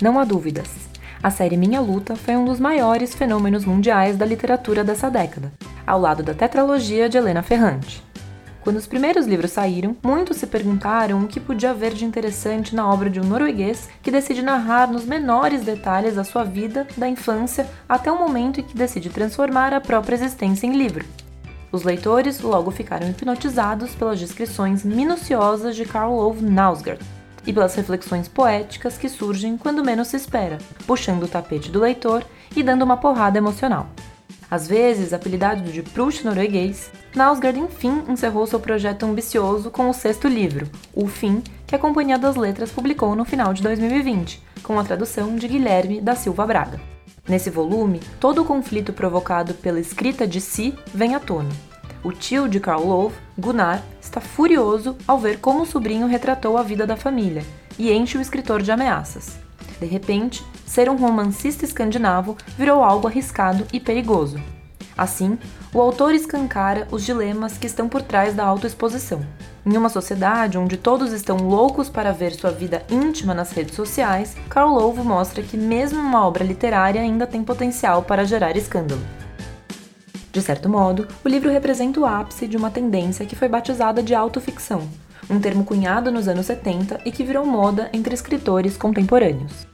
Não há dúvidas. A série Minha Luta foi um dos maiores fenômenos mundiais da literatura dessa década, ao lado da tetralogia de Helena Ferrante. Quando os primeiros livros saíram, muitos se perguntaram o que podia haver de interessante na obra de um norueguês que decide narrar nos menores detalhes a sua vida, da infância até o momento em que decide transformar a própria existência em livro. Os leitores logo ficaram hipnotizados pelas descrições minuciosas de Karl Ove Knausgaard e pelas reflexões poéticas que surgem quando menos se espera, puxando o tapete do leitor e dando uma porrada emocional. Às vezes, apelidado de Proust norueguês, Knausgaard enfim encerrou seu projeto ambicioso com o sexto livro, O Fim, que a Companhia das Letras publicou no final de 2020, com a tradução de Guilherme da Silva Braga. Nesse volume, todo o conflito provocado pela escrita de si vem à tona. O tio de Karl Love, Gunnar, está furioso ao ver como o sobrinho retratou a vida da família e enche o escritor de ameaças. De repente, ser um romancista escandinavo virou algo arriscado e perigoso. Assim, o autor escancara os dilemas que estão por trás da autoexposição. Em uma sociedade onde todos estão loucos para ver sua vida íntima nas redes sociais, Karl Lovo mostra que mesmo uma obra literária ainda tem potencial para gerar escândalo. De certo modo, o livro representa o ápice de uma tendência que foi batizada de autoficção, um termo cunhado nos anos 70 e que virou moda entre escritores contemporâneos.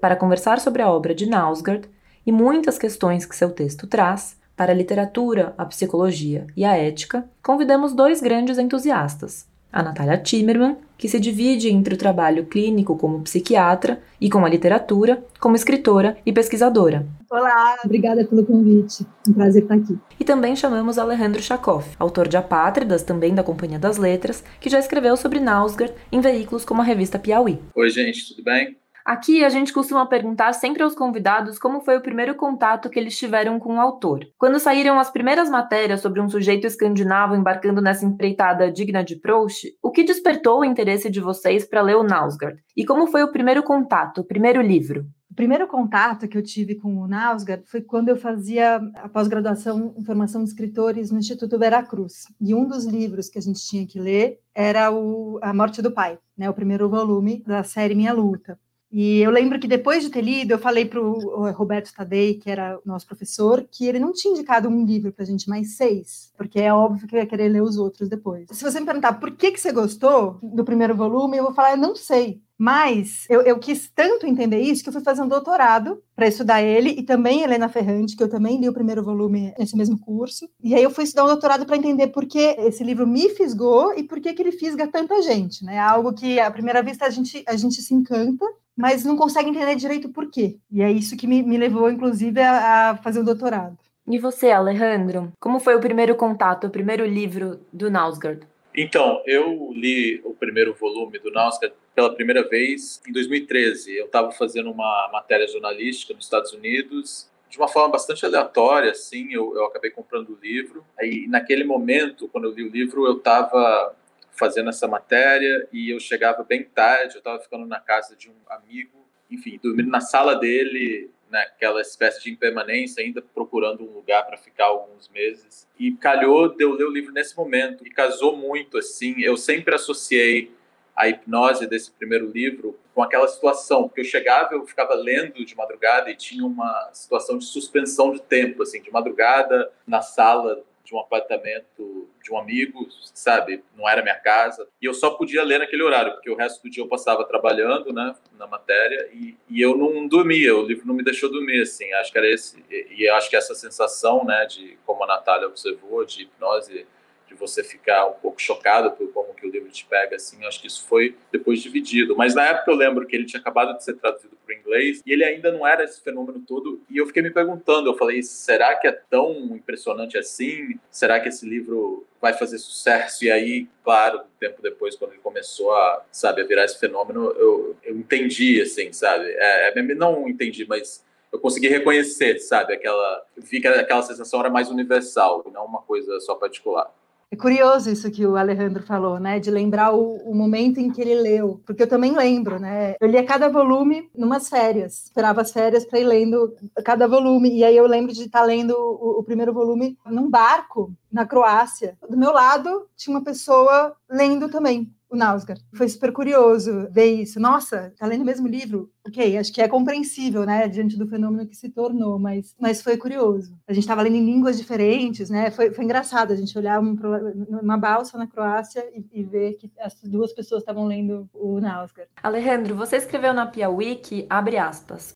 Para conversar sobre a obra de Nausgard e muitas questões que seu texto traz, para a literatura, a psicologia e a ética, convidamos dois grandes entusiastas. A Natália Timmerman, que se divide entre o trabalho clínico como psiquiatra e com a literatura como escritora e pesquisadora. Olá, obrigada pelo convite. Um prazer estar aqui. E também chamamos Alejandro Chakov, autor de Apátridas, também da Companhia das Letras, que já escreveu sobre Nausgard em veículos como a revista Piauí. Oi, gente, tudo bem? Aqui a gente costuma perguntar sempre aos convidados como foi o primeiro contato que eles tiveram com o autor. Quando saíram as primeiras matérias sobre um sujeito escandinavo embarcando nessa empreitada digna de Proust, o que despertou o interesse de vocês para ler o Nausgard? E como foi o primeiro contato, o primeiro livro? O primeiro contato que eu tive com o Nausgard foi quando eu fazia a pós-graduação em formação de escritores no Instituto Veracruz. E um dos livros que a gente tinha que ler era o A Morte do Pai, né, o primeiro volume da série Minha Luta. E eu lembro que depois de ter lido, eu falei para o Roberto Tadei, que era nosso professor, que ele não tinha indicado um livro para a gente, mais seis, porque é óbvio que eu ia querer ler os outros depois. Se você me perguntar por que, que você gostou do primeiro volume, eu vou falar, eu não sei. Mas eu, eu, quis tanto entender isso que eu fui fazer um doutorado para estudar ele e também Helena Ferrante, que eu também li o primeiro volume nesse mesmo curso. E aí eu fui estudar um doutorado para entender por que esse livro me fisgou e por que, que ele fisga tanta gente, né? Algo que à primeira vista a gente, a gente se encanta, mas não consegue entender direito por quê. E é isso que me, me levou, inclusive, a, a fazer o doutorado. E você, Alejandro? Como foi o primeiro contato, o primeiro livro do Nausgard? Então, eu li o primeiro volume do Nausgard pela primeira vez em 2013. Eu estava fazendo uma matéria jornalística nos Estados Unidos de uma forma bastante aleatória, assim, eu, eu acabei comprando o livro. Aí, naquele momento, quando eu li o livro, eu estava fazendo essa matéria e eu chegava bem tarde, eu estava ficando na casa de um amigo, enfim, dormindo na sala dele, naquela espécie de impermanência, ainda procurando um lugar para ficar alguns meses. E calhou de eu ler o livro nesse momento e casou muito assim. Eu sempre associei a hipnose desse primeiro livro com aquela situação, porque eu chegava, eu ficava lendo de madrugada e tinha uma situação de suspensão de tempo, assim, de madrugada na sala de um apartamento de um amigo, sabe? Não era minha casa. E eu só podia ler naquele horário, porque o resto do dia eu passava trabalhando, né, na matéria, e, e eu não dormia, o livro não me deixou dormir, assim. Acho que era esse. E, e acho que essa sensação, né, de como a Natália observou, de hipnose de você ficar um pouco chocado por como que o livro te pega, assim, acho que isso foi depois dividido. Mas na época eu lembro que ele tinha acabado de ser traduzido para o inglês e ele ainda não era esse fenômeno todo. E eu fiquei me perguntando, eu falei, será que é tão impressionante assim? Será que esse livro vai fazer sucesso? E aí, claro, tempo depois, quando ele começou a, sabe, a virar esse fenômeno, eu, eu entendi, assim, sabe? É, é não entendi, mas eu consegui reconhecer, sabe? Aquela, vi que aquela sensação era mais universal, não uma coisa só particular. É curioso isso que o Alejandro falou, né? De lembrar o, o, momento em que ele leu, porque eu também lembro, né? Eu lia cada volume numas férias, esperava as férias para ir lendo cada volume, e aí eu lembro de estar tá lendo o, o primeiro volume num barco na Croácia. Do meu lado tinha uma pessoa lendo também. O Nausgard. Foi super curioso ver isso. Nossa, tá lendo o mesmo livro? Ok, acho que é compreensível, né, diante do fenômeno que se tornou, mas, mas foi curioso. A gente estava lendo em línguas diferentes, né? Foi, foi engraçado a gente olhar uma balsa na Croácia e, e ver que as duas pessoas estavam lendo o Nausgard. Alejandro, você escreveu na Piauí que, abre aspas,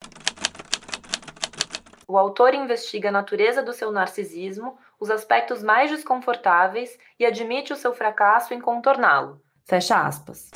o autor investiga a natureza do seu narcisismo, os aspectos mais desconfortáveis e admite o seu fracasso em contorná-lo. Fecha aspas.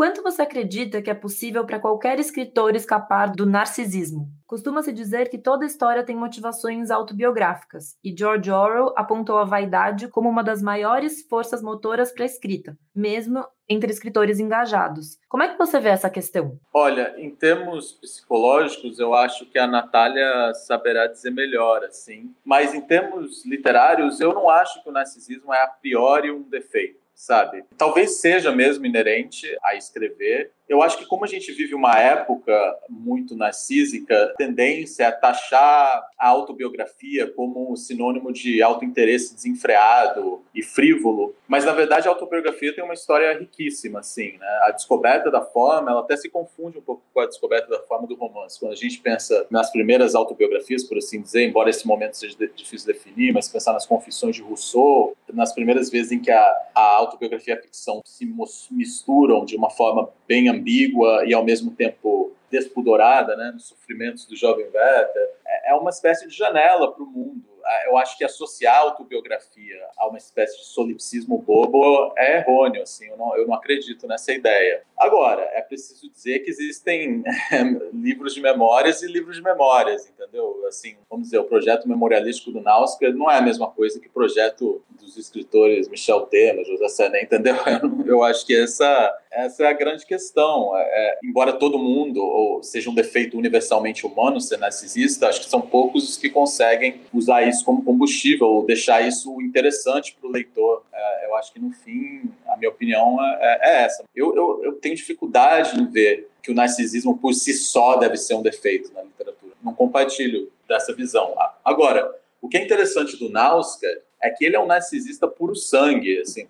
Quanto você acredita que é possível para qualquer escritor escapar do narcisismo? Costuma-se dizer que toda história tem motivações autobiográficas, e George Orwell apontou a vaidade como uma das maiores forças motoras para a escrita, mesmo entre escritores engajados. Como é que você vê essa questão? Olha, em termos psicológicos, eu acho que a Natália saberá dizer melhor, assim. Mas em termos literários, eu não acho que o narcisismo é a priori um defeito sabe? Talvez seja mesmo inerente a escrever, eu acho que como a gente vive uma época muito narcísica, tendência a taxar a autobiografia como sinônimo de autointeresse desenfreado e frívolo, mas na verdade a autobiografia tem uma história riquíssima, assim, né? A descoberta da forma, ela até se confunde um pouco com a descoberta da forma do romance. Quando a gente pensa nas primeiras autobiografias, por assim dizer, embora esse momento seja difícil de definir, mas pensar nas confissões de Rousseau, nas primeiras vezes em que a, a autobiografia e a ficção se misturam de uma forma bem ambígua e ao mesmo tempo despudorada, né, nos sofrimentos do jovem Werther, é, é uma espécie de janela para o mundo eu acho que associar a autobiografia a uma espécie de solipsismo bobo é errôneo, assim, eu não, eu não acredito nessa ideia. Agora, é preciso dizer que existem livros de memórias e livros de memórias, entendeu? Assim, vamos dizer, o projeto memorialístico do Nausicaa não é a mesma coisa que o projeto dos escritores Michel Temer, José Sené, entendeu? Eu, eu, acho que essa, essa é a grande questão. É, é, embora todo mundo, ou seja um defeito universalmente humano ser narcisista, acho que são poucos os que conseguem usar isso como combustível, ou deixar isso interessante para o leitor. É, eu acho que, no fim, a minha opinião é, é essa. Eu, eu, eu tenho dificuldade em ver que o narcisismo por si só deve ser um defeito na literatura. Não compartilho dessa visão. Agora, o que é interessante do Nausicaa é que ele é um narcisista puro sangue, assim,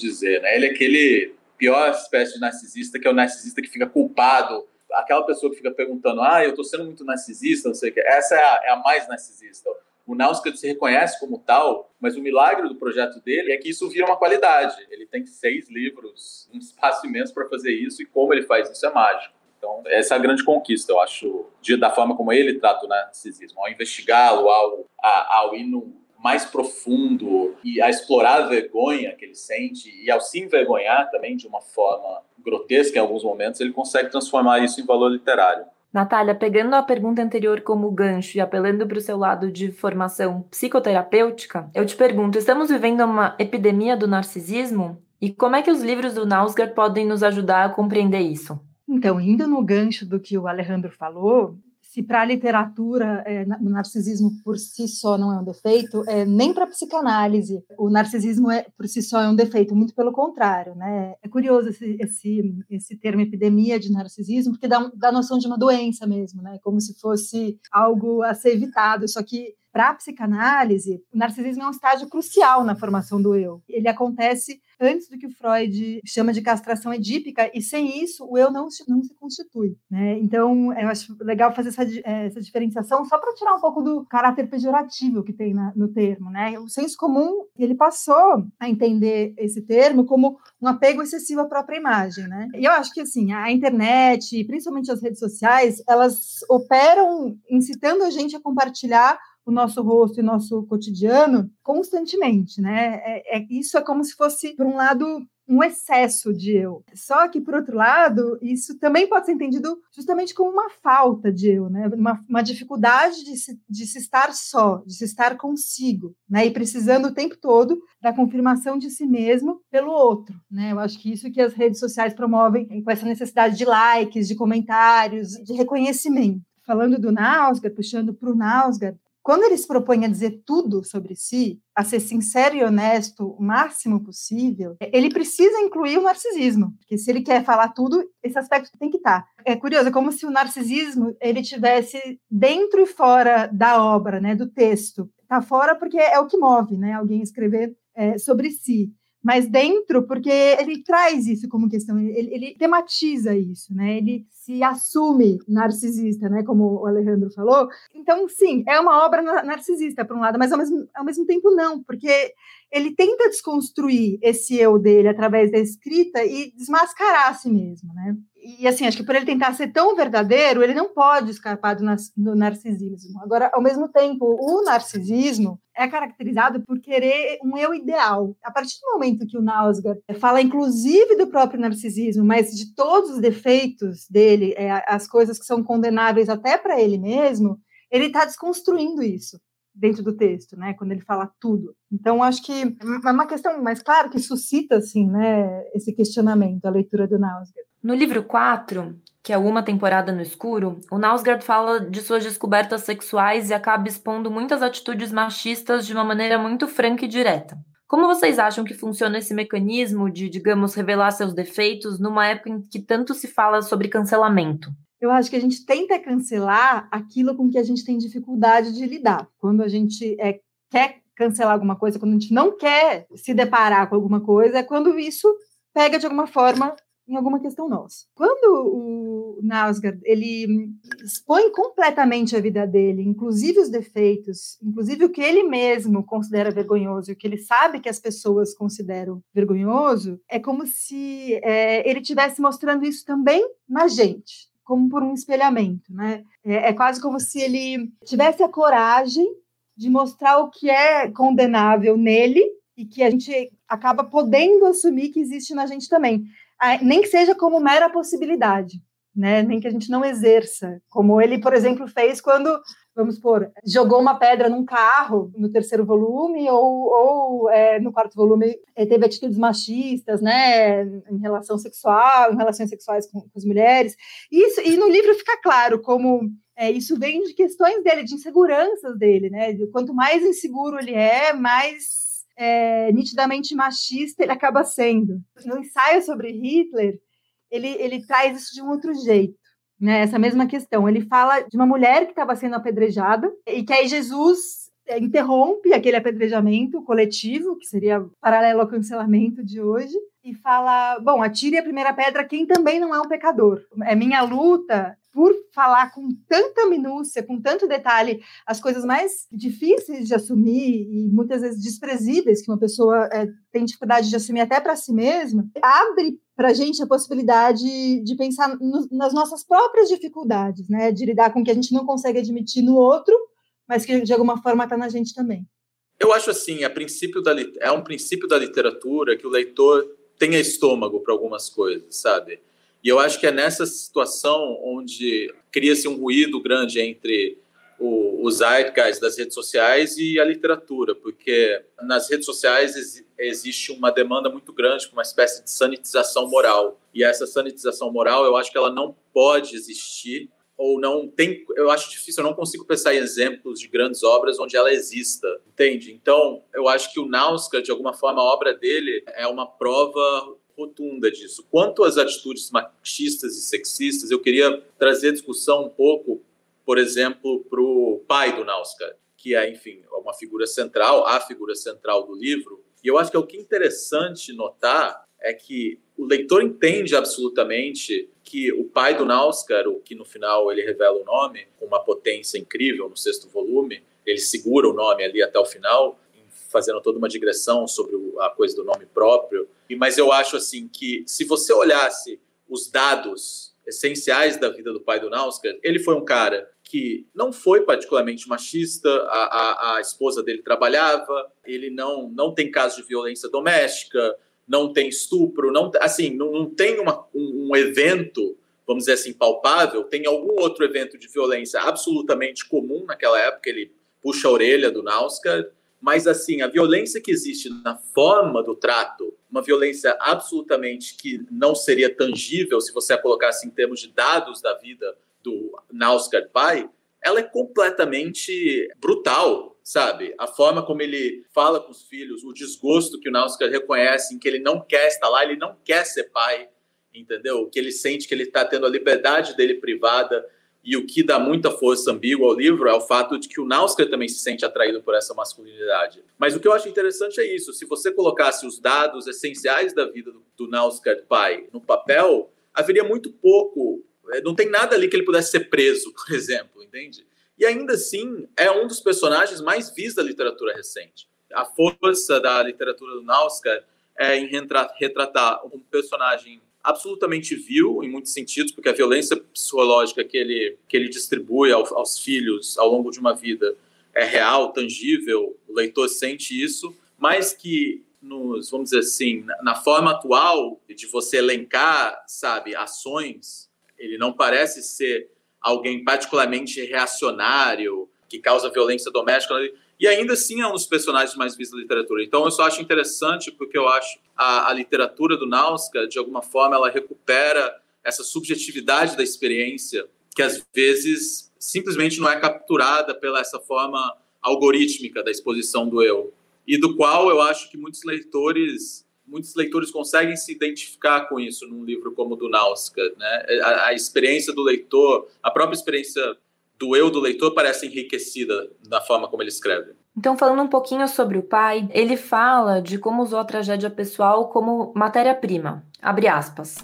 dizer. Né? Ele é aquele pior espécie de narcisista, que é o narcisista que fica culpado aquela pessoa que fica perguntando, ah, eu estou sendo muito narcisista, não sei o que, essa é a, é a mais narcisista. O Nausicaa se reconhece como tal, mas o milagre do projeto dele é que isso vira uma qualidade. Ele tem seis livros, um espaço imenso para fazer isso, e como ele faz isso é mágico. Então, essa é a grande conquista, eu acho, de, da forma como ele trata o narcisismo, ao investigá-lo, ao, ao ir no mais profundo e a explorar a vergonha que ele sente e ao se envergonhar também de uma forma grotesca em alguns momentos, ele consegue transformar isso em valor literário. Natália, pegando a pergunta anterior como gancho e apelando para o seu lado de formação psicoterapêutica, eu te pergunto: estamos vivendo uma epidemia do narcisismo? E como é que os livros do Nausgard podem nos ajudar a compreender isso? Então, indo no gancho do que o Alejandro falou, se para a literatura é, o narcisismo por si só não é um defeito, é, nem para a psicanálise o narcisismo é, por si só é um defeito, muito pelo contrário. Né? É curioso esse, esse, esse termo epidemia de narcisismo, porque dá, dá noção de uma doença mesmo, né? como se fosse algo a ser evitado, só que para a psicanálise, o narcisismo é um estágio crucial na formação do eu. Ele acontece antes do que o Freud chama de castração edípica, e sem isso o eu não, não se constitui. Né? Então, eu acho legal fazer essa, eh, essa diferenciação só para tirar um pouco do caráter pejorativo que tem na, no termo. Né? O senso comum, ele passou a entender esse termo como um apego excessivo à própria imagem. Né? E eu acho que, assim, a internet, principalmente as redes sociais, elas operam incitando a gente a compartilhar o nosso rosto e nosso cotidiano constantemente, né? É, é, isso é como se fosse, por um lado, um excesso de eu. Só que, por outro lado, isso também pode ser entendido justamente como uma falta de eu, né? uma, uma dificuldade de se, de se estar só, de se estar consigo, né? e precisando o tempo todo da confirmação de si mesmo pelo outro. Né? Eu acho que isso que as redes sociais promovem, com essa necessidade de likes, de comentários, de reconhecimento falando do Nausgard, puxando para o Nausgard, quando ele se propõe a dizer tudo sobre si, a ser sincero e honesto o máximo possível, ele precisa incluir o narcisismo, porque se ele quer falar tudo, esse aspecto tem que estar. É curioso, é como se o narcisismo ele tivesse dentro e fora da obra, né, do texto. Está fora porque é o que move, né, alguém escrever é, sobre si mas dentro, porque ele traz isso como questão, ele, ele, tematiza isso, né? Ele se assume narcisista, né? Como o Alejandro falou. Então, sim, é uma obra narcisista, por um lado, mas ao mesmo, ao mesmo tempo não, porque ele tenta desconstruir esse eu dele através da escrita e desmascarar a si mesmo, né? E assim, acho que por ele tentar ser tão verdadeiro, ele não pode escapar do, do narcisismo. Agora, ao mesmo tempo, o narcisismo é caracterizado por querer um eu ideal. A partir do momento que o Nausgard fala, inclusive, do próprio narcisismo, mas de todos os defeitos dele, é, as coisas que são condenáveis até para ele mesmo, ele está desconstruindo isso dentro do texto, né? Quando ele fala tudo. Então, acho que é uma questão, mais claro, que suscita, assim, né? Esse questionamento, a leitura do Nausgard. No livro 4, que é Uma Temporada no Escuro, o Nausgard fala de suas descobertas sexuais e acaba expondo muitas atitudes machistas de uma maneira muito franca e direta. Como vocês acham que funciona esse mecanismo de, digamos, revelar seus defeitos numa época em que tanto se fala sobre cancelamento? Eu acho que a gente tenta cancelar aquilo com que a gente tem dificuldade de lidar. Quando a gente é, quer cancelar alguma coisa, quando a gente não quer se deparar com alguma coisa, é quando isso pega de alguma forma em alguma questão nossa. Quando o Nausgard ele expõe completamente a vida dele, inclusive os defeitos, inclusive o que ele mesmo considera vergonhoso e o que ele sabe que as pessoas consideram vergonhoso, é como se é, ele estivesse mostrando isso também na gente como por um espelhamento, né? É, é quase como se ele tivesse a coragem de mostrar o que é condenável nele e que a gente acaba podendo assumir que existe na gente também, nem que seja como mera possibilidade, né? Nem que a gente não exerça, como ele, por exemplo, fez quando vamos supor, jogou uma pedra num carro no terceiro volume, ou, ou é, no quarto volume é, teve atitudes machistas, né, em relação sexual, em relações sexuais com, com as mulheres. Isso, e no livro fica claro como é, isso vem de questões dele, de inseguranças dele, né? Quanto mais inseguro ele é, mais é, nitidamente machista ele acaba sendo. No ensaio sobre Hitler, ele, ele traz isso de um outro jeito né, essa mesma questão. Ele fala de uma mulher que estava sendo apedrejada e que aí Jesus interrompe aquele apedrejamento coletivo, que seria paralelo ao cancelamento de hoje, e fala: Bom, atire a primeira pedra quem também não é um pecador. É minha luta por falar com tanta minúcia, com tanto detalhe, as coisas mais difíceis de assumir e muitas vezes desprezíveis que uma pessoa é, tem dificuldade de assumir até para si mesma, abre para a gente a possibilidade de pensar no, nas nossas próprias dificuldades, né? De lidar com o que a gente não consegue admitir no outro, mas que de alguma forma está na gente também. Eu acho assim, da, é um princípio da literatura que o leitor tenha estômago para algumas coisas, sabe? E eu acho que é nessa situação onde cria-se um ruído grande entre os zeitgeist das redes sociais e a literatura, porque nas redes sociais ex, existe uma demanda muito grande por uma espécie de sanitização moral. E essa sanitização moral, eu acho que ela não pode existir ou não tem, eu acho difícil, eu não consigo pensar em exemplos de grandes obras onde ela exista, entende? Então, eu acho que o Nauska, de alguma forma, a obra dele é uma prova rotunda disso. Quanto às atitudes machistas e sexistas, eu queria trazer discussão um pouco, por exemplo, para o pai do Nauska, que é, enfim, uma figura central, a figura central do livro. E eu acho que é o que é interessante notar é que o leitor entende absolutamente que o pai do Nauskar, o que no final ele revela o nome, com uma potência incrível no sexto volume, ele segura o nome ali até o final, fazendo toda uma digressão sobre a coisa do nome próprio. Mas eu acho assim que se você olhasse os dados essenciais da vida do pai do Nauskar, ele foi um cara que não foi particularmente machista, a, a, a esposa dele trabalhava, ele não, não tem caso de violência doméstica, não tem estupro, não assim, não, não tem uma, um, um, evento, vamos dizer assim, palpável, tem algum outro evento de violência absolutamente comum naquela época, ele puxa a orelha do Nauskar, mas, assim, a violência que existe na forma do trato, uma violência absolutamente que não seria tangível se você a colocasse em termos de dados da vida do Nausgard pai, ela é completamente brutal, sabe? A forma como ele fala com os filhos, o desgosto que o Nausgard reconhece em que ele não quer estar lá, ele não quer ser pai, entendeu? Que ele sente que ele está tendo a liberdade dele privada e o que dá muita força ambígua ao livro é o fato de que o Nausker também se sente atraído por essa masculinidade. Mas o que eu acho interessante é isso: se você colocasse os dados essenciais da vida do, do pai no papel, haveria muito pouco. É, não tem nada ali que ele pudesse ser preso, por exemplo, entende? E ainda assim, é um dos personagens mais vistos da literatura recente. A força da literatura do Nausker é em retratar um personagem absolutamente vil, em muitos sentidos, porque a violência psicológica que ele, que ele distribui aos, aos filhos ao longo de uma vida é real, tangível, o leitor sente isso, mas que nos, vamos dizer assim, na, na forma atual de você elencar, sabe, ações, ele não parece ser alguém particularmente reacionário, que causa violência doméstica, e ainda assim é um dos personagens mais vistos da literatura. Então eu só acho interessante porque eu acho a, a literatura do Nauska, de alguma forma, ela recupera essa subjetividade da experiência que às vezes simplesmente não é capturada pela essa forma algorítmica da exposição do eu e do qual eu acho que muitos leitores muitos leitores conseguem se identificar com isso num livro como o do Nauska, né? A, a experiência do leitor, a própria experiência do eu do leitor parece enriquecida da forma como ele escreve. Então, falando um pouquinho sobre o pai, ele fala de como usou a tragédia pessoal como matéria-prima. Abre aspas.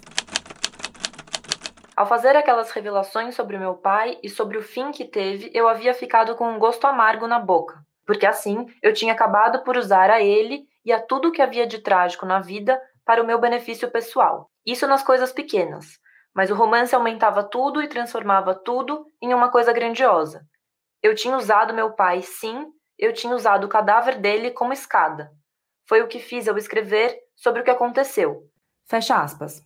Ao fazer aquelas revelações sobre meu pai e sobre o fim que teve, eu havia ficado com um gosto amargo na boca, porque assim eu tinha acabado por usar a ele e a tudo que havia de trágico na vida para o meu benefício pessoal. Isso nas coisas pequenas, mas o romance aumentava tudo e transformava tudo em uma coisa grandiosa. Eu tinha usado meu pai, sim, eu tinha usado o cadáver dele como escada. Foi o que fiz ao escrever sobre o que aconteceu. Fecha aspas.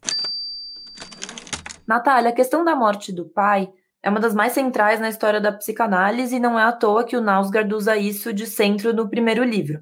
Natália, a questão da morte do pai é uma das mais centrais na história da psicanálise e não é à toa que o Nausgard usa isso de centro no primeiro livro.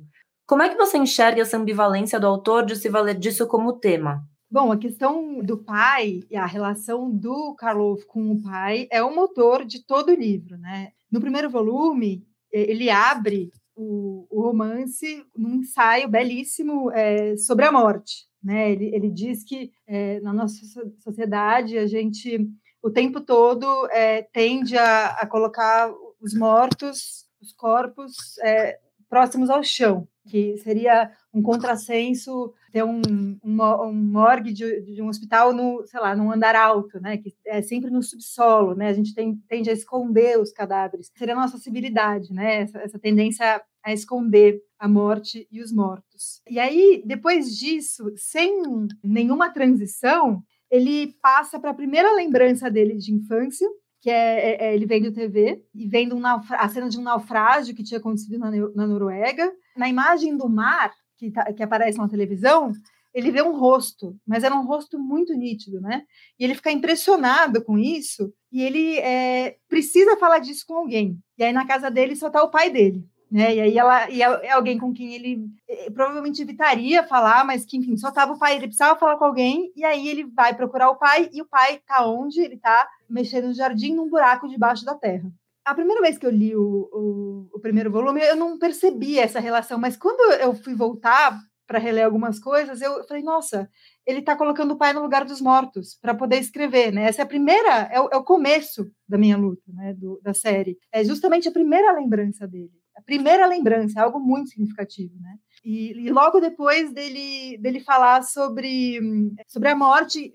Como é que você enxerga essa ambivalência do autor de se valer disso como tema? Bom, a questão do pai e a relação do Karlov com o pai é o motor de todo o livro, né? No primeiro volume, ele abre o, o romance num ensaio belíssimo é, sobre a morte, né? Ele, ele diz que é, na nossa sociedade a gente o tempo todo é, tende a, a, colocar os mortos, os corpos é, próximos ao chão, que seria um contrassenso ter um, um, um morgue de, de, um hospital no, sei lá, num andar alto, né, que é sempre no subsolo, né, a gente tem, tende a esconder os cadáveres. Seria a nossa civilidade, né, essa, essa tendência a esconder a morte e os mortos. E aí, depois disso, sem nenhuma transição, ele passa para a primeira lembrança dele de infância, que é, é, é ele vendo TV e vendo um a cena de um naufrágio que tinha acontecido na, na Noruega. Na imagem do mar, que, tá, que aparece na televisão, ele vê um rosto, mas era um rosto muito nítido, né? E ele fica impressionado com isso e ele é, precisa falar disso com alguém. E aí na casa dele só tá o pai dele. Né? E aí ela e é, é alguém com quem ele é, provavelmente evitaria falar, mas que enfim, só tava o pai, ele precisava falar com alguém, e aí ele vai procurar o pai, e o pai tá onde? Ele tá mexendo no jardim num buraco debaixo da terra a primeira vez que eu li o, o, o, primeiro volume, eu não percebi essa relação, mas quando eu fui voltar para reler algumas coisas, eu falei, nossa, ele está colocando o pai no lugar dos mortos para poder escrever, né? Essa é a primeira, é o, é o começo da minha luta, né, do, da série. É justamente a primeira lembrança dele. A primeira lembrança, é algo muito significativo, né? E, e logo depois dele, dele falar sobre, sobre a morte,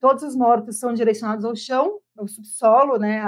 todos os mortos são direcionados ao chão, ao subsolo, né,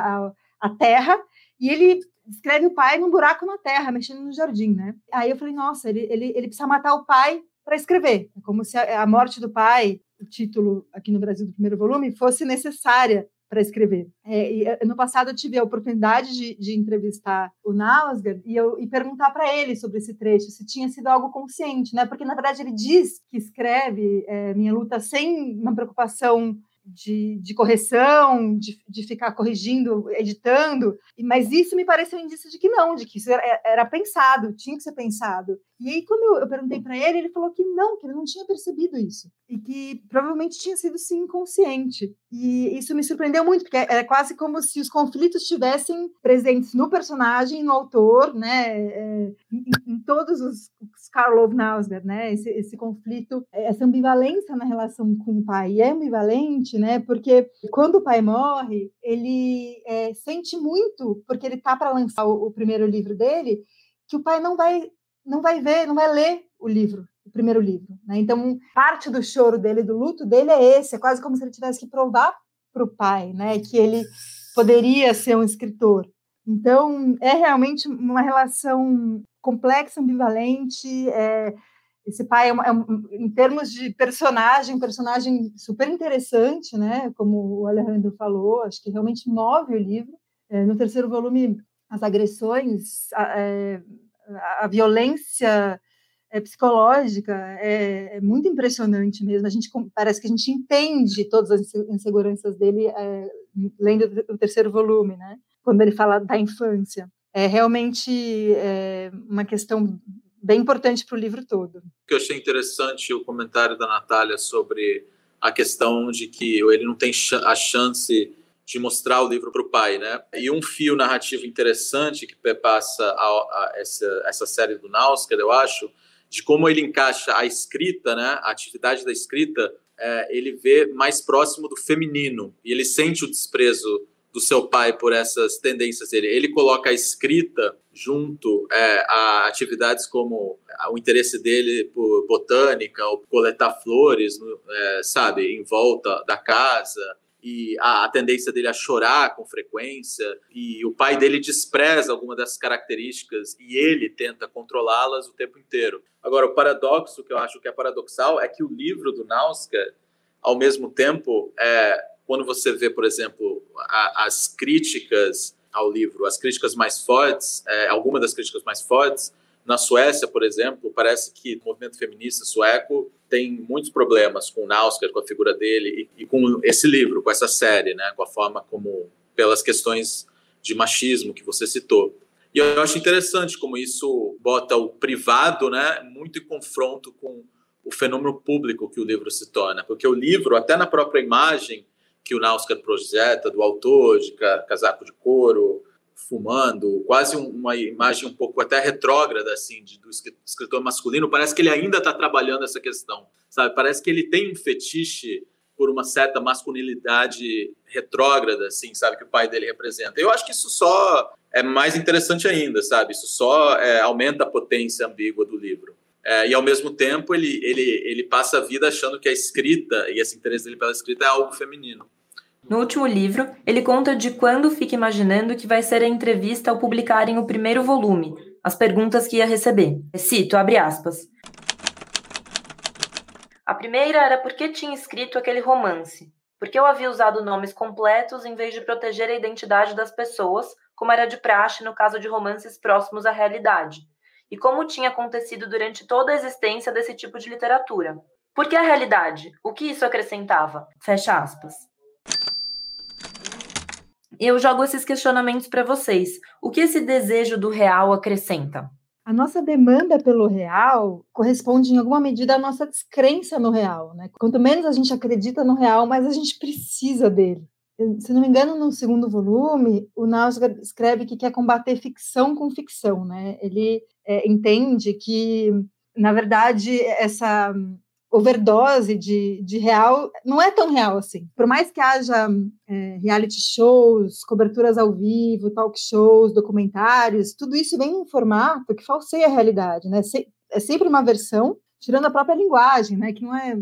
à terra, e ele escreve o pai num buraco na terra, mexendo no jardim, né? Aí eu falei, nossa, ele, ele, ele precisa matar o pai para escrever. É como se a, a, morte do pai, o título aqui no Brasil do primeiro volume, fosse necessária para escrever. É, eh, no passado eu tive a oportunidade de, de entrevistar o Nausgard e, eu, e perguntar para ele sobre esse trecho, se tinha sido algo consciente, né? Porque na verdade ele diz que escreve é, Minha Luta sem uma preocupação de, de correção, de, de ficar corrigindo, editando, mas isso me pareceu um indício de que não, de que isso era, era pensado, tinha que ser pensado. E aí, quando eu perguntei para ele, ele falou que não, que ele não tinha percebido isso, e que provavelmente tinha sido sim inconsciente. E isso me surpreendeu muito, porque é quase como se os conflitos estivessem presentes no personagem, no autor, né? É, em, em, todos os, os Karlov Nausgaard, né? Esse, esse, conflito, essa ambivalência na relação com o pai. E é ambivalente, né? Porque quando o pai morre, ele é, sente muito, porque ele tá para lançar o, o primeiro livro dele, que o pai não vai não vai ver, não vai ler o livro o primeiro livro. Né? Então, parte do choro dele, do luto dele, é esse. É quase como se ele tivesse que provar para o pai né, que ele poderia ser um escritor. Então, é realmente uma relação complexa, ambivalente. É, esse pai, é, uma, é um, em termos de personagem, um personagem super interessante, né? como o Alejandro falou, acho que realmente move o livro. É, no terceiro volume, as agressões, a, violência é, psicológica é, é, muito impressionante mesmo. A gente parece que a gente entende todas as inseguranças dele é, lendo o terceiro volume, né? Quando ele fala da infância, é realmente é, uma questão bem importante para o livro todo. O que eu achei interessante o comentário da Natália sobre a questão de que ele não tem a chance de mostrar o livro para o pai, né? E um fio narrativo interessante que perpassa a, a, essa, essa série do Nausker, eu acho, de como ele encaixa a escrita, né, a atividade da escrita, é, ele vê mais próximo do feminino e ele sente o desprezo do seu pai por essas tendências dele. Ele coloca a escrita junto é, a atividades como o interesse dele por botânica, ou coletar flores, é, sabe, em volta da casa, e a, a, tendência dele a chorar com frequência, e o pai dele despreza alguma dessas características e ele tenta controlá-las o tempo inteiro. Agora, o paradoxo que eu acho que é paradoxal é que o livro do Nauska, ao mesmo tempo, é, quando você vê, por exemplo, a, as críticas ao livro, as críticas mais fortes, é, alguma das críticas mais fortes, na Suécia, por exemplo, parece que o movimento feminista sueco tem muitos problemas com Nausker, com a figura dele e, e, com esse livro, com essa série, né, com a forma como pelas questões de machismo que você citou. E eu acho interessante como isso bota o privado, né, muito em confronto com o fenômeno público que o livro se torna, porque o livro, até na própria imagem que o Nausker projeta do autor de casaco de couro, fumando, quase uma imagem um pouco até retrógrada assim de, do escritor masculino. Parece que ele ainda está trabalhando essa questão, sabe? Parece que ele tem um fetiche por uma certa masculinidade retrógrada, assim, sabe, que o pai dele representa. Eu acho que isso só é mais interessante ainda, sabe? Isso só é, aumenta a potência ambígua do livro. É, e ao mesmo tempo ele, ele, ele passa a vida achando que a escrita e esse interesse dele pela escrita é algo feminino. No último livro, ele conta de quando fica imaginando que vai ser a entrevista ao publicarem o primeiro volume, as perguntas que ia receber. Cito, abre aspas. A primeira era por que tinha escrito aquele romance. Porque eu havia usado nomes completos em vez de proteger a identidade das pessoas, como era de praxe no caso de romances próximos à realidade. E como tinha acontecido durante toda a existência desse tipo de literatura. Por que a realidade? O que isso acrescentava? Fecha aspas eu jogo esses questionamentos para vocês. O que esse desejo do real acrescenta? A nossa demanda pelo real corresponde em alguma medida à nossa descrença no real, né? Quanto menos a gente acredita no real, mais a gente precisa dele. Se não me engano, no segundo volume, o Nausgaard escreve que quer combater ficção com ficção, né? Ele é, entende que, na verdade, essa overdose de, de real não é tão real assim. Por mais que haja é, reality shows, coberturas ao vivo, talk shows, documentários, tudo isso vem em um formato que falseia a realidade, né? É sempre uma versão, tirando a própria linguagem, né? Que não é,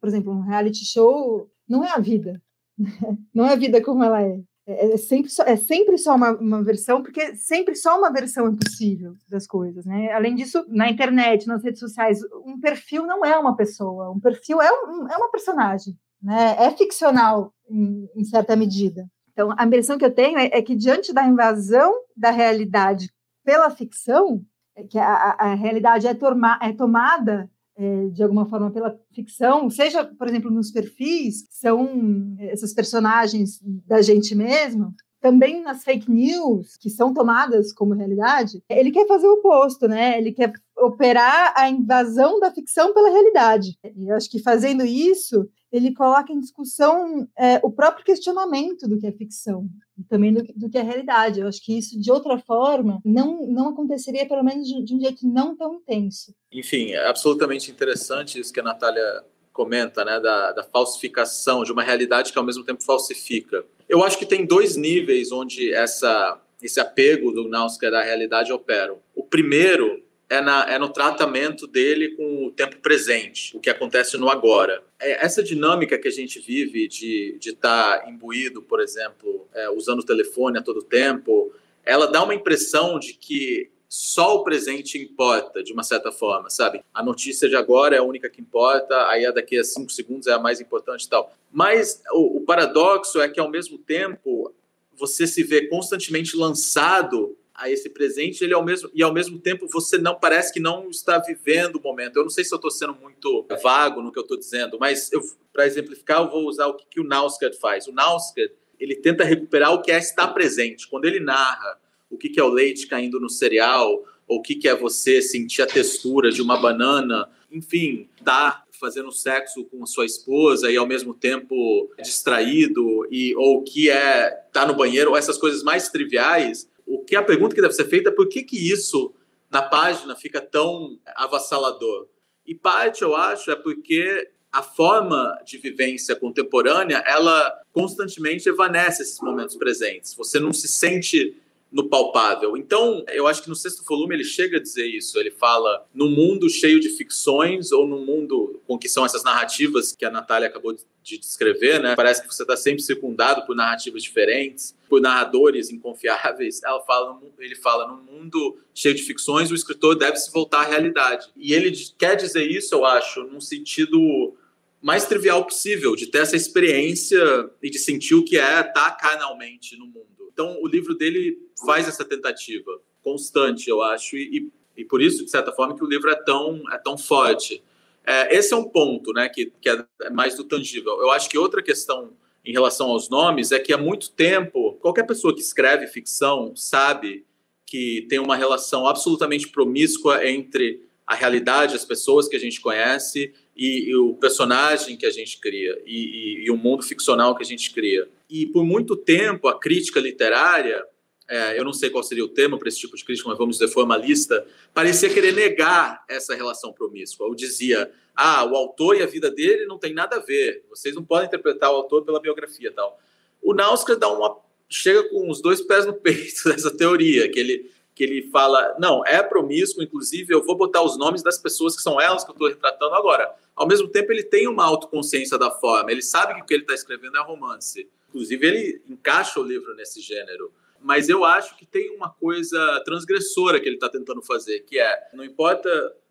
por exemplo, um reality show não é a vida, não é a vida como ela é. É, é, sempre só, é sempre só uma, uma, versão, porque sempre só uma versão é possível das coisas, né? Além disso, na internet, nas redes sociais, um perfil não é uma pessoa, um perfil é, um, é uma personagem, né? É ficcional em, em, certa medida. Então, a impressão que eu tenho é, é, que diante da invasão da realidade pela ficção, é que a, a realidade é, torma, é tomada é, de alguma forma pela ficção, seja, por exemplo, nos perfis, são esses personagens da gente mesmo, também nas fake news, que são tomadas como realidade, ele quer fazer o oposto, né? Ele quer operar a invasão da ficção pela realidade. E eu acho que fazendo isso, ele coloca em discussão é, o próprio questionamento do que é ficção e também do, do, que é realidade. Eu acho que isso, de outra forma, não, não aconteceria, pelo menos de, de um jeito não tão intenso. Enfim, é absolutamente interessante isso que a Natália comenta, né, da, da falsificação de uma realidade que ao mesmo tempo falsifica. Eu acho que tem dois níveis onde essa, esse apego do Nausker da realidade opera. O primeiro é, na, é no tratamento dele com o tempo presente, o que acontece no agora. É essa dinâmica que a gente vive de estar tá imbuído, por exemplo, é, usando o telefone a todo tempo, ela dá uma impressão de que só o presente importa, de uma certa forma, sabe? A notícia de agora é a única que importa, aí a daqui a cinco segundos é a mais importante e tal. Mas o, o paradoxo é que, ao mesmo tempo, você se vê constantemente lançado a esse presente ele ao mesmo e ao mesmo tempo você não parece que não está vivendo o momento. Eu não sei se eu estou sendo muito vago no que eu estou dizendo, mas para exemplificar eu vou usar o que, que o Nauskad faz. O Nauskad ele tenta recuperar o que é estar presente. Quando ele narra o que, que é o leite caindo no cereal, ou o que, que é você sentir a textura de uma banana, enfim, tá fazendo sexo com a sua esposa e ao mesmo tempo distraído, e ou que é tá no banheiro, essas coisas mais triviais, o que a pergunta que deve ser feita é por que, que isso na página fica tão avassalador? E parte, eu acho, é porque a forma de vivência contemporânea, ela constantemente evanece esses momentos presentes. Você não se sente no palpável. Então, eu acho que no sexto volume ele chega a dizer isso. Ele fala no mundo cheio de ficções ou no mundo com que são essas narrativas que a Natália acabou de descrever, né? Parece que você está sempre circundado por narrativas diferentes, por narradores inconfiáveis. Ela fala, ele fala no mundo cheio de ficções, o escritor deve se voltar à realidade. E ele quer dizer isso, eu acho, num sentido mais trivial possível, de ter essa experiência e de sentir o que é estar carnalmente no mundo. Então, o livro dele faz essa tentativa constante, eu acho, e, e por isso, de certa forma, que o livro é tão, é tão forte. É, esse é um ponto, né, que, que é mais do tangível. Eu acho que outra questão em relação aos nomes é que há muito tempo, qualquer pessoa que escreve ficção sabe que tem uma relação absolutamente promíscua entre a realidade, as pessoas que a gente conhece e, e o personagem que a gente cria e, e, e, o mundo ficcional que a gente cria. E por muito tempo a crítica literária, é, eu não sei qual seria o termo para esse tipo de crítica, mas vamos dizer formalista, parecia querer negar essa relação promíscua. Ou dizia, ah, o autor e a vida dele não tem nada a ver, vocês não podem interpretar o autor pela biografia tal. O Nauska dá uma chega com os dois pés no peito dessa teoria, que ele que ele fala, não, é promíscuo, inclusive eu vou botar os nomes das pessoas que são elas que eu estou retratando agora. Ao mesmo tempo, ele tem uma autoconsciência da forma, ele sabe que o que ele está escrevendo é romance. Inclusive, ele encaixa o livro nesse gênero. Mas eu acho que tem uma coisa transgressora que ele está tentando fazer, que é, não importa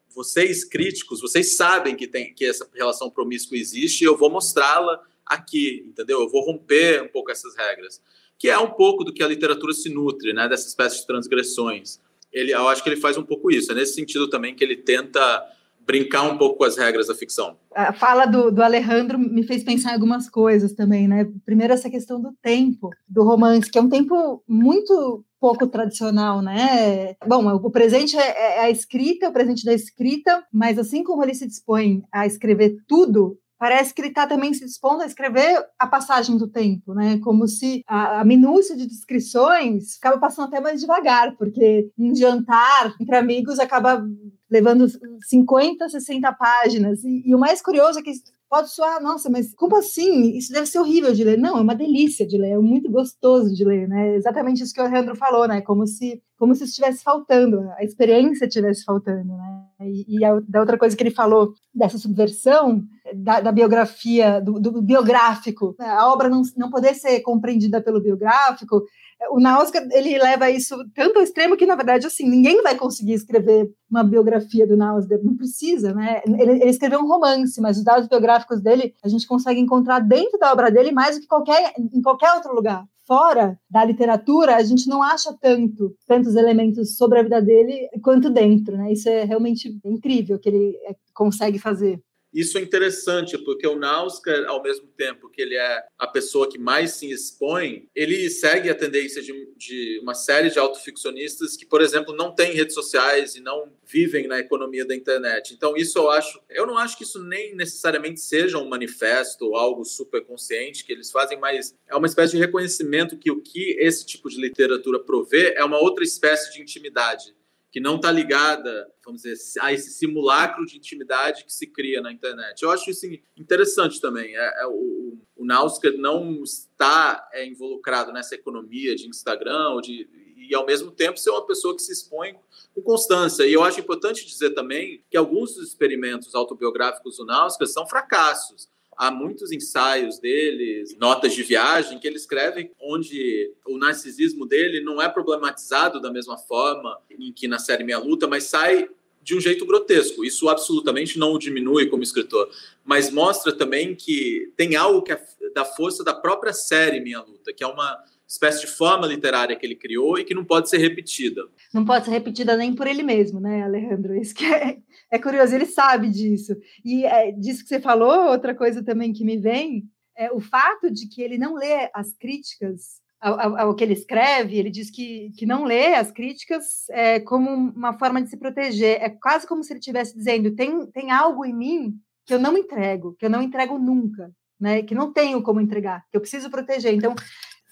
vocês críticos, vocês sabem que tem que essa relação promíscua existe, e eu vou mostrá-la aqui, entendeu? Eu vou romper um pouco essas regras que é um pouco do que a literatura se nutre, né, dessa espécie de transgressões. Ele, eu acho que ele faz um pouco isso. É nesse sentido também que ele tenta brincar um pouco com as regras da ficção. A fala do, do Alejandro me fez pensar em algumas coisas também, né? Primeiro essa questão do tempo do romance, que é um tempo muito pouco tradicional, né? Bom, o presente é, é a escrita, o presente da escrita, mas assim como ele se dispõe a escrever tudo, parece que ele está também se dispondo a escrever a passagem do tempo, né? Como se a, a, minúcia de descrições ficava passando até mais devagar, porque um jantar entre amigos acaba levando 50, 60 páginas. E, e o mais curioso é que pode soar, nossa, mas como assim? Isso deve ser horrível de ler. Não, é uma delícia de ler, é muito gostoso de ler, né? Exatamente isso que o Alejandro falou, né? Como se, como se estivesse faltando, a experiência estivesse faltando, né? E, e a, da outra coisa que ele falou dessa subversão da, da biografia, do, do, biográfico, a obra não, não poder ser compreendida pelo biográfico, o Nausgard, ele leva isso tanto ao extremo que, na verdade, assim, ninguém vai conseguir escrever uma biografia do Nausgard, não precisa, né? Ele, ele, escreveu um romance, mas os dados biográficos dele a gente consegue encontrar dentro da obra dele mais do que qualquer, em qualquer outro lugar. Fora da literatura, a gente não acha tanto, tantos elementos sobre a vida dele quanto dentro, né? Isso é realmente incrível que ele é, consegue fazer. Isso é interessante, porque o Nausker, ao mesmo tempo que ele é a pessoa que mais se expõe, ele segue a tendência de, de uma série de autoficcionistas que, por exemplo, não têm redes sociais e não vivem na economia da internet. Então, isso eu acho. Eu não acho que isso nem necessariamente seja um manifesto ou algo super consciente que eles fazem, mas é uma espécie de reconhecimento que o que esse tipo de literatura provê é uma outra espécie de intimidade que não está ligada, vamos dizer, a esse simulacro de intimidade que se cria na internet. Eu acho isso interessante também. É, é o, o não está é, involucrado nessa economia de Instagram ou de, e, ao mesmo tempo, ser uma pessoa que se expõe com constância. E eu acho importante dizer também que alguns dos experimentos autobiográficos do Nausker são fracassos há muitos ensaios deles, notas de viagem que ele escreve, onde o narcisismo dele não é problematizado da mesma forma em que na série Minha Luta, mas sai de um jeito grotesco. Isso absolutamente não o diminui como escritor, mas mostra também que tem algo que é da força da própria série Minha Luta, que é uma espécie de forma literária que ele criou e que não pode ser repetida. Não pode ser repetida nem por ele mesmo, né, Alejandro? Isso que é, é curioso, ele sabe disso. E é, disso que você falou, outra coisa também que me vem é o fato de que ele não lê as críticas ao, ao, ao que ele escreve, ele diz que, que não lê as críticas é, como uma forma de se proteger. É quase como se ele estivesse dizendo: tem, tem algo em mim que eu não entrego, que eu não entrego nunca. Né, que não tenho como entregar, que eu preciso proteger. Então,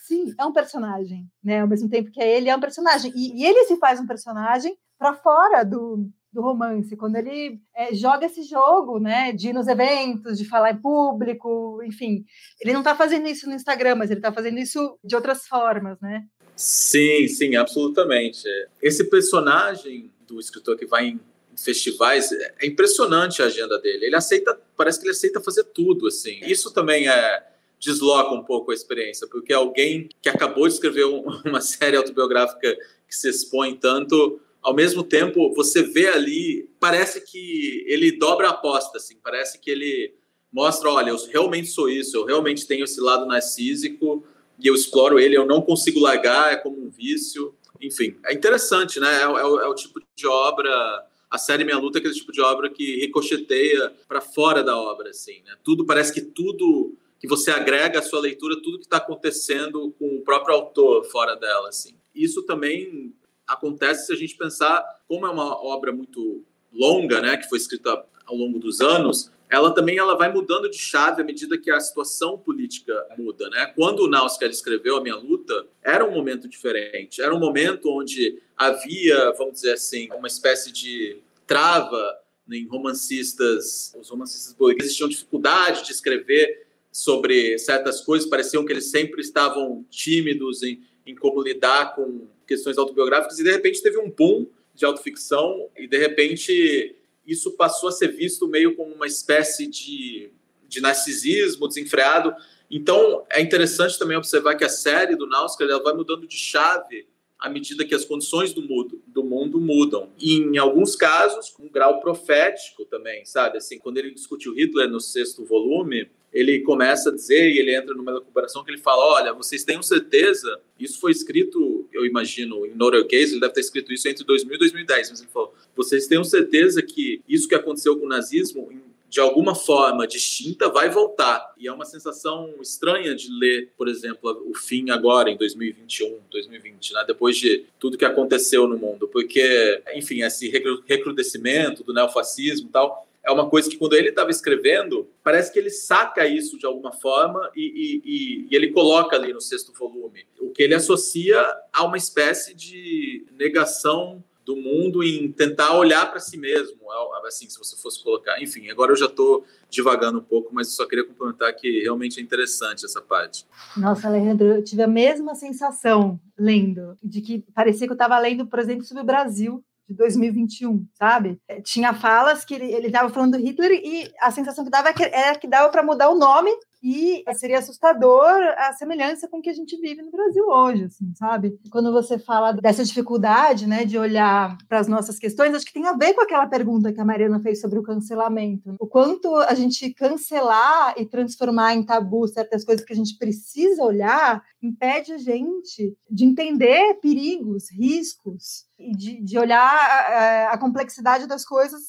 sim, é um personagem, né? Ao mesmo tempo que é ele, é um personagem. E, e ele se faz um personagem para fora do, do romance, quando ele é, joga esse jogo, né? De ir nos eventos, de falar em público, enfim. Ele não está fazendo isso no Instagram, mas ele está fazendo isso de outras formas, né? Sim, sim, absolutamente. Esse personagem do escritor que vai em festivais, é impressionante a agenda dele. Ele aceita, parece que ele aceita fazer tudo, assim. Isso também é desloca um pouco a experiência, porque alguém que acabou de escrever uma série autobiográfica que se expõe tanto, ao mesmo tempo você vê ali, parece que ele dobra a aposta, assim, parece que ele mostra, olha, eu realmente sou isso, eu realmente tenho esse lado narcísico e eu exploro ele, eu não consigo largar, é como um vício, enfim, é interessante, né? É, é, é o tipo de obra a série Minha Luta é aquele tipo de obra que ricocheteia para fora da obra, assim, né? Tudo parece que tudo que você agrega à sua leitura tudo que está acontecendo com o próprio autor fora dela, assim. Isso também acontece se a gente pensar como é uma obra muito longa, né, que foi escrita ao longo dos anos, ela também ela vai mudando de chave à medida que a situação política muda, né? Quando o Nausker escreveu A Minha Luta, era um momento diferente, era um momento onde havia, vamos dizer assim, uma espécie de trava em romancistas, os romancistas burgueses tinham dificuldade de escrever sobre certas coisas, pareciam que eles sempre estavam tímidos em, em como lidar com questões autobiográficas, e de repente teve um boom de autoficção, e de repente isso passou a ser visto meio como uma espécie de, de narcisismo desenfreado. Então é interessante também observar que a série do Nausker ela vai mudando de chave à medida que as condições do mundo, do mundo mudam. E, em alguns casos, com um grau profético também, sabe? Assim, quando ele discutiu Hitler no sexto volume, ele começa a dizer, e ele entra numa recuperação que ele fala: olha, vocês tenham certeza, isso foi escrito, eu imagino, em norueguês, ele deve ter escrito isso entre 2000 e 2010, mas ele falou: vocês tenham certeza que isso que aconteceu com o nazismo, de alguma forma distinta, vai voltar. E é uma sensação estranha de ler, por exemplo, o fim agora, em 2021, 2020, né? depois de tudo que aconteceu no mundo, porque, enfim, esse recrudescimento do neofascismo e tal é uma coisa que quando ele estava escrevendo, parece que ele saca isso de alguma forma e, e, e, e, ele coloca ali no sexto volume. O que ele associa a uma espécie de negação do mundo em tentar olhar para si mesmo, assim, se você fosse colocar. Enfim, agora eu já estou divagando um pouco, mas só queria complementar que realmente é interessante essa parte. Nossa, Alejandro, eu tive a mesma sensação lendo, de que parecia que eu estava lendo, por exemplo, sobre o Brasil, de 2021, sabe? É, tinha falas que ele estava falando do Hitler e a sensação que dava é era que dava para mudar o nome e seria assustador a semelhança com o que a gente vive no Brasil hoje, assim, sabe? Quando você fala dessa dificuldade, né, de olhar para as nossas questões, acho que tem a ver com aquela pergunta que a Mariana fez sobre o cancelamento. O quanto a gente cancelar e transformar em tabu certas coisas que a gente precisa olhar impede a gente de entender perigos, riscos e de, de olhar a, a complexidade das coisas.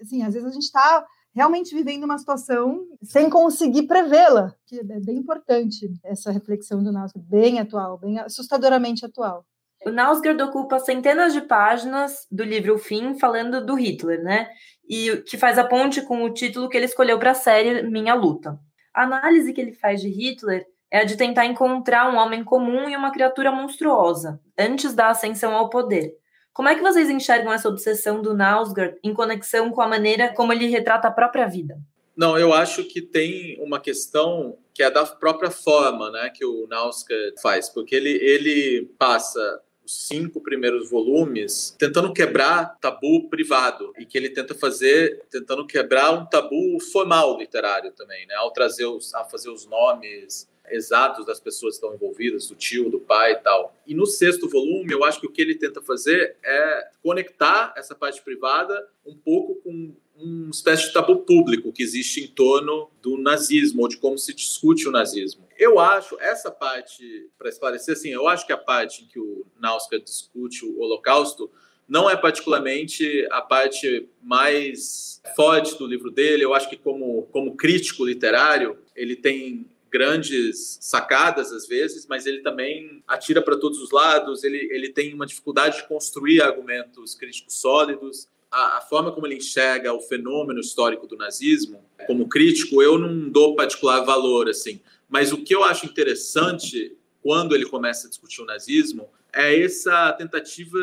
Assim, às vezes a gente está realmente vivendo uma situação sem conseguir prevê-la, que é bem importante essa reflexão do Nausgard, bem atual, bem assustadoramente atual. O Nausgard ocupa centenas de páginas do livro O Fim, falando do Hitler, né? E que faz a ponte com o título que ele escolheu para a série Minha Luta. A análise que ele faz de Hitler é a de tentar encontrar um homem comum e uma criatura monstruosa, antes da ascensão ao poder. Como é que vocês enxergam essa obsessão do Nausgard em conexão com a maneira como ele retrata a própria vida? Não, eu acho que tem uma questão que é da própria forma né, que o Nausgard faz, porque ele, ele passa os cinco primeiros volumes tentando quebrar tabu privado e que ele tenta fazer tentando quebrar um tabu formal literário também, né, ao trazer os, a fazer os nomes exatos das pessoas que estão envolvidas, do tio, do pai e tal. E no sexto volume, eu acho que o que ele tenta fazer é conectar essa parte privada um pouco com uma espécie de tabu público que existe em torno do nazismo, ou de como se discute o nazismo. Eu acho, essa parte, para esclarecer, assim, eu acho que a parte em que o Nauska discute o Holocausto não é particularmente a parte mais forte do livro dele. Eu acho que, como, como crítico literário, ele tem grandes sacadas às vezes, mas ele também atira para todos os lados, ele, ele tem uma dificuldade de construir argumentos críticos sólidos. A, a, forma como ele enxerga o fenômeno histórico do nazismo, como crítico, eu não dou particular valor, assim. Mas o que eu acho interessante quando ele começa a discutir o nazismo é essa tentativa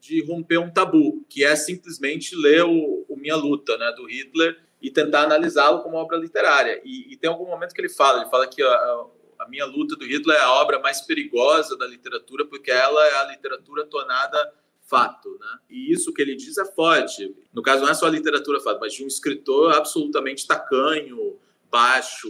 de romper um tabu, que é simplesmente ler o, o Minha Luta, né, do Hitler, e tentar analisá-lo como obra literária. E, e, tem algum momento que ele fala, ele fala que a, a, minha luta do Hitler é a obra mais perigosa da literatura porque ela é a literatura tornada fato, né? E isso que ele diz é forte. No caso não é só a literatura fato, mas de um escritor absolutamente tacanho, baixo,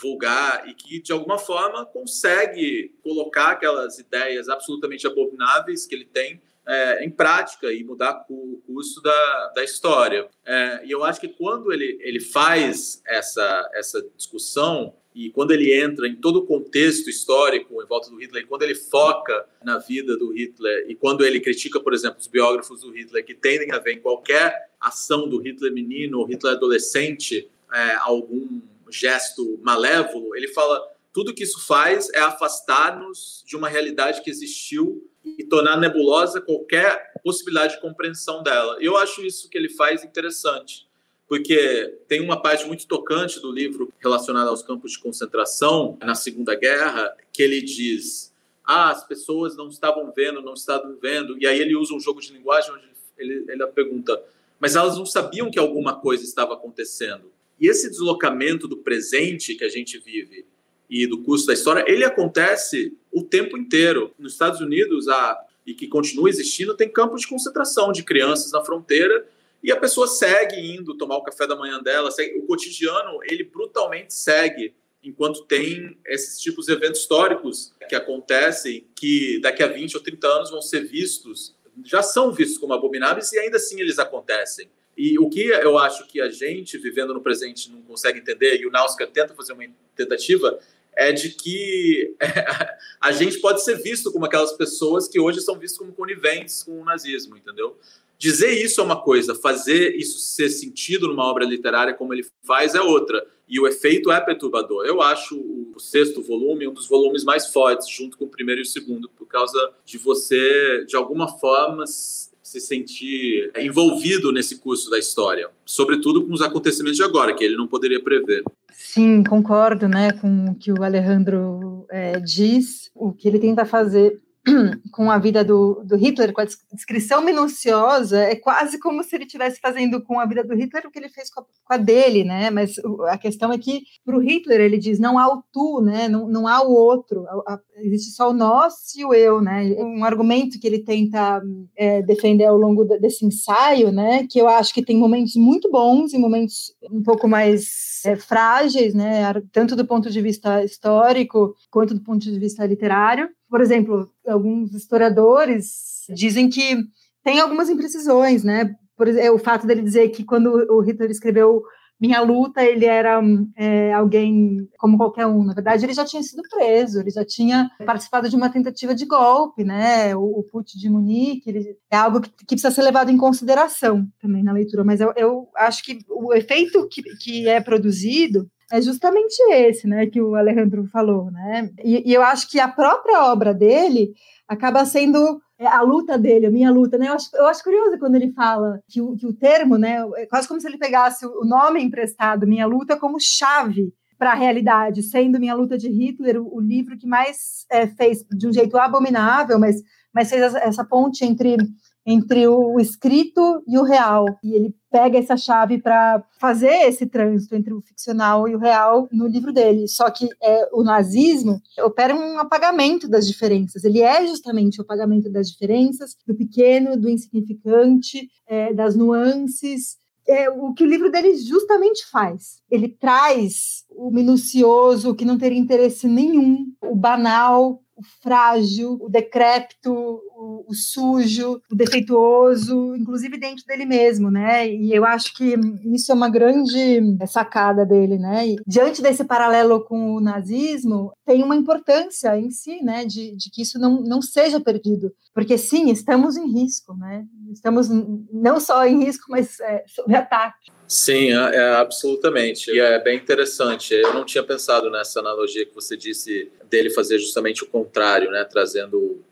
vulgar e que de alguma forma consegue colocar aquelas ideias absolutamente abomináveis que ele tem é, em prática e mudar o curso da, da história. É, e eu acho que quando ele, ele faz essa, essa discussão e quando ele entra em todo o contexto histórico em volta do Hitler, e quando ele foca na vida do Hitler e quando ele critica, por exemplo, os biógrafos do Hitler que tendem a ver em qualquer ação do Hitler menino ou Hitler adolescente é, algum gesto malévolo, ele fala tudo que isso faz é afastar-nos de uma realidade que existiu e tornar nebulosa qualquer possibilidade de compreensão dela. Eu acho isso que ele faz interessante, porque tem uma parte muito tocante do livro relacionada aos campos de concentração na Segunda Guerra, que ele diz: ah, as pessoas não estavam vendo, não estavam vendo, e aí ele usa um jogo de linguagem onde ele, ele pergunta: mas elas não sabiam que alguma coisa estava acontecendo. E esse deslocamento do presente que a gente vive e do curso da história, ele acontece o tempo inteiro. Nos Estados Unidos, há, e que continua existindo, tem campos de concentração de crianças na fronteira e a pessoa segue indo tomar o café da manhã dela. Segue, o cotidiano, ele brutalmente segue enquanto tem esses tipos de eventos históricos que acontecem, que daqui a 20 ou 30 anos vão ser vistos, já são vistos como abomináveis e ainda assim eles acontecem. E o que eu acho que a gente, vivendo no presente, não consegue entender, e o Nauska tenta fazer uma tentativa, é de que a gente pode ser visto como aquelas pessoas que hoje são vistas como coniventes com o nazismo, entendeu? Dizer isso é uma coisa, fazer isso ser sentido numa obra literária como ele faz é outra. E o efeito é perturbador. Eu acho o sexto volume um dos volumes mais fortes, junto com o primeiro e o segundo, por causa de você, de alguma forma, se sentir envolvido nesse curso da história, sobretudo com os acontecimentos de agora, que ele não poderia prever. Sim, concordo né, com o que o Alejandro é, diz. O que ele tenta fazer com a vida do, do, Hitler, com a descrição minuciosa, é quase como se ele estivesse fazendo com a vida do Hitler o que ele fez com a, com a dele, né? Mas a questão é que para o Hitler ele diz não há o tu, né? Não, não há o outro, existe só o nós e o eu, né? Um argumento que ele tenta é, defender ao longo desse ensaio, né? Que eu acho que tem momentos muito bons e momentos um pouco mais é, frágeis, né? Tanto do ponto de vista histórico quanto do ponto de vista literário por exemplo, alguns historiadores dizem que tem algumas imprecisões, né? Por exemplo, o fato dele dizer que quando o Hitler escreveu minha luta, ele era é, alguém como qualquer um. Na verdade, ele já tinha sido preso, ele já tinha participado de uma tentativa de golpe, né? O, o de Munique, ele, é algo que, que, precisa ser levado em consideração também na leitura. Mas eu, eu acho que o efeito que, que é produzido é justamente esse, né, que o Alejandro falou, né? E, e eu acho que a própria obra dele acaba sendo é, a luta dele, a minha luta, né? Eu acho, eu acho curioso quando ele fala que o, que o termo, né? É quase como se ele pegasse o nome emprestado, minha luta, como chave para a realidade, sendo minha luta de Hitler o, o livro que mais é, fez de um jeito abominável, mas, mas fez essa ponte entre entre o escrito e o real. E ele pega essa chave para fazer esse trânsito entre o ficcional e o real no livro dele. Só que é, o nazismo opera um apagamento das diferenças. Ele é justamente o apagamento das diferenças, do pequeno, do insignificante, é, das nuances. É o que o livro dele justamente faz. Ele traz o minucioso, o que não teria interesse nenhum, o banal, o frágil, o decrépito, o, o, sujo, o defeituoso, inclusive dentro dele mesmo, né? E eu acho que isso é uma grande sacada dele, né? E diante desse paralelo com o nazismo, tem uma importância em si, né? De, de que isso não, não seja perdido, porque sim, estamos em risco, né? Estamos não só em risco, mas é, sob ataque. Sim, é, é, absolutamente. E é bem interessante. Eu não tinha pensado nessa analogia que você disse dele fazer justamente o contrário, né? Trazendo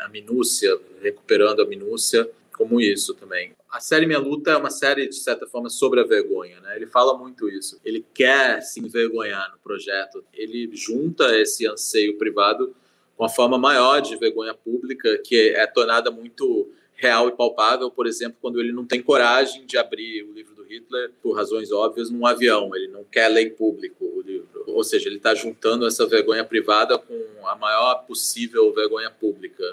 a, minúcia, recuperando a minúcia, como isso também. A série Minha Luta é uma série, de certa forma, sobre a vergonha, né? Ele fala muito isso. Ele quer se envergonhar no projeto. Ele junta esse anseio privado com a forma maior de vergonha pública, que é tornada muito real e palpável, por exemplo, quando ele não tem coragem de abrir o livro do Hitler, por razões óbvias, num avião. Ele não quer ler em público o livro. Ou seja, ele está juntando essa vergonha privada com a maior possível vergonha pública.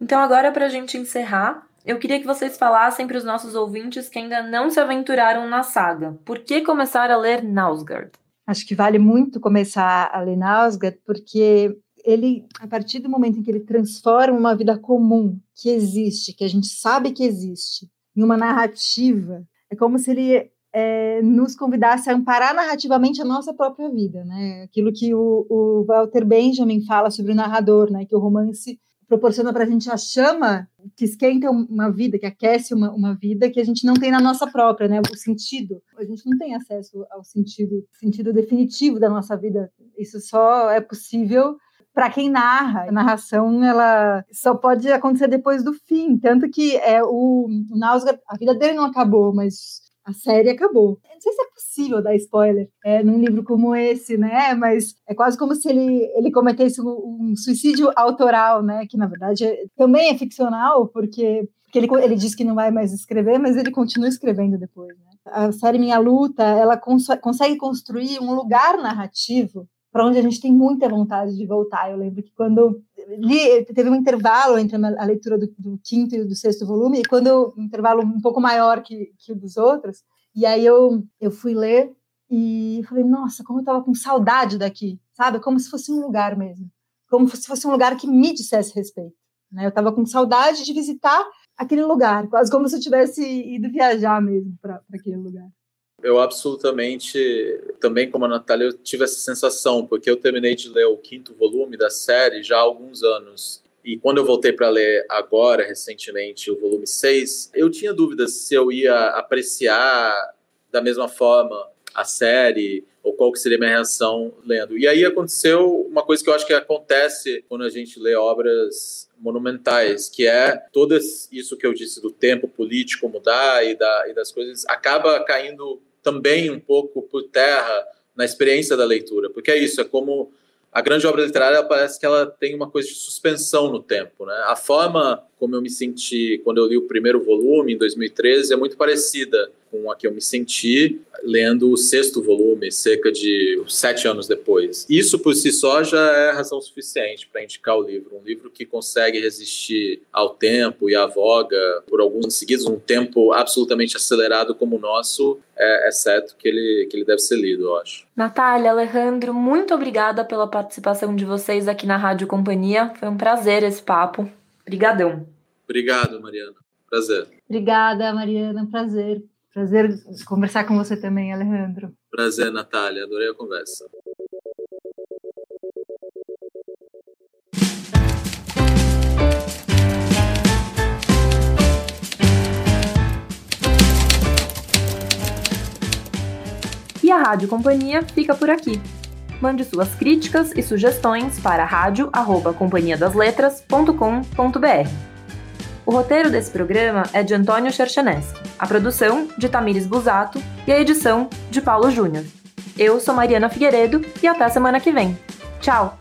Então, agora, para a gente encerrar, eu queria que vocês falassem para os nossos ouvintes que ainda não se aventuraram na saga. Por que começar a ler Nausgard? Acho que vale muito começar a ler Nausgard, porque ele, a partir do momento em que ele transforma uma vida comum que existe, que a gente sabe que existe, em uma narrativa, é como se ele é, nos convidasse a amparar narrativamente a nossa própria vida, né? Aquilo que o, o Walter Benjamin fala sobre o narrador, né? Que o romance proporciona para a gente a chama que esquenta uma vida, que aquece uma, uma vida que a gente não tem na nossa própria, né? O sentido. A gente não tem acesso ao sentido, sentido definitivo da nossa vida. Isso só é possível para quem narra. A narração ela só pode acontecer depois do fim, tanto que é o, o Nausgard, a vida dele não acabou, mas a série acabou. não sei se é possível dar spoiler é, num livro como esse, né? Mas é quase como se ele, ele cometesse um, um suicídio autoral, né? Que na verdade é, também é ficcional, porque, porque ele, ele diz que não vai mais escrever, mas ele continua escrevendo depois. Né? A série Minha Luta, ela cons consegue construir um lugar narrativo para onde a gente tem muita vontade de voltar. Eu lembro que quando li, teve um intervalo entre a leitura do, do quinto e do sexto volume, e quando um intervalo um pouco maior que, que o dos outros, e aí eu, eu fui ler e falei, nossa, como eu estava com saudade daqui, sabe? Como se fosse um lugar mesmo, como se fosse um lugar que me dissesse respeito. Né? Eu estava com saudade de visitar aquele lugar, quase como se eu tivesse ido viajar mesmo para aquele lugar. Eu absolutamente, também como a Natália, eu tive essa sensação, porque eu terminei de ler o quinto volume da série já há alguns anos. E quando eu voltei para ler agora, recentemente, o volume 6, eu tinha dúvidas se eu ia apreciar da mesma forma a série ou qual que seria a minha reação lendo. E aí aconteceu uma coisa que eu acho que acontece quando a gente lê obras monumentais, que é todo isso que eu disse do tempo político mudar e, da, e das coisas, acaba caindo também um pouco por terra na experiência da leitura, porque é isso, é como a grande obra literária parece que ela tem uma coisa de suspensão no tempo, né? A forma como eu me senti quando eu li o primeiro volume, em 2013, é muito parecida com a que eu me senti lendo o sexto volume, cerca de sete anos depois. Isso por si só já é razão suficiente para indicar o livro. Um livro que consegue resistir ao tempo e à voga por alguns seguidos, um tempo absolutamente acelerado como o nosso, é, é certo que ele, que ele deve ser lido, eu acho. Natália, Alejandro, muito obrigada pela participação de vocês aqui na Rádio Companhia. Foi um prazer esse papo. Obrigadão. Obrigado, Mariana. Prazer. Obrigada, Mariana. Prazer. Prazer conversar com você também, Alejandro. Prazer, Natália. Adorei a conversa. E a Rádio Companhia fica por aqui. Mande suas críticas e sugestões para rádio@companhiadasletras.com.br. O roteiro desse programa é de Antônio Cherchaneschi, a produção de Tamires Busato e a edição de Paulo Júnior. Eu sou Mariana Figueiredo e até semana que vem. Tchau!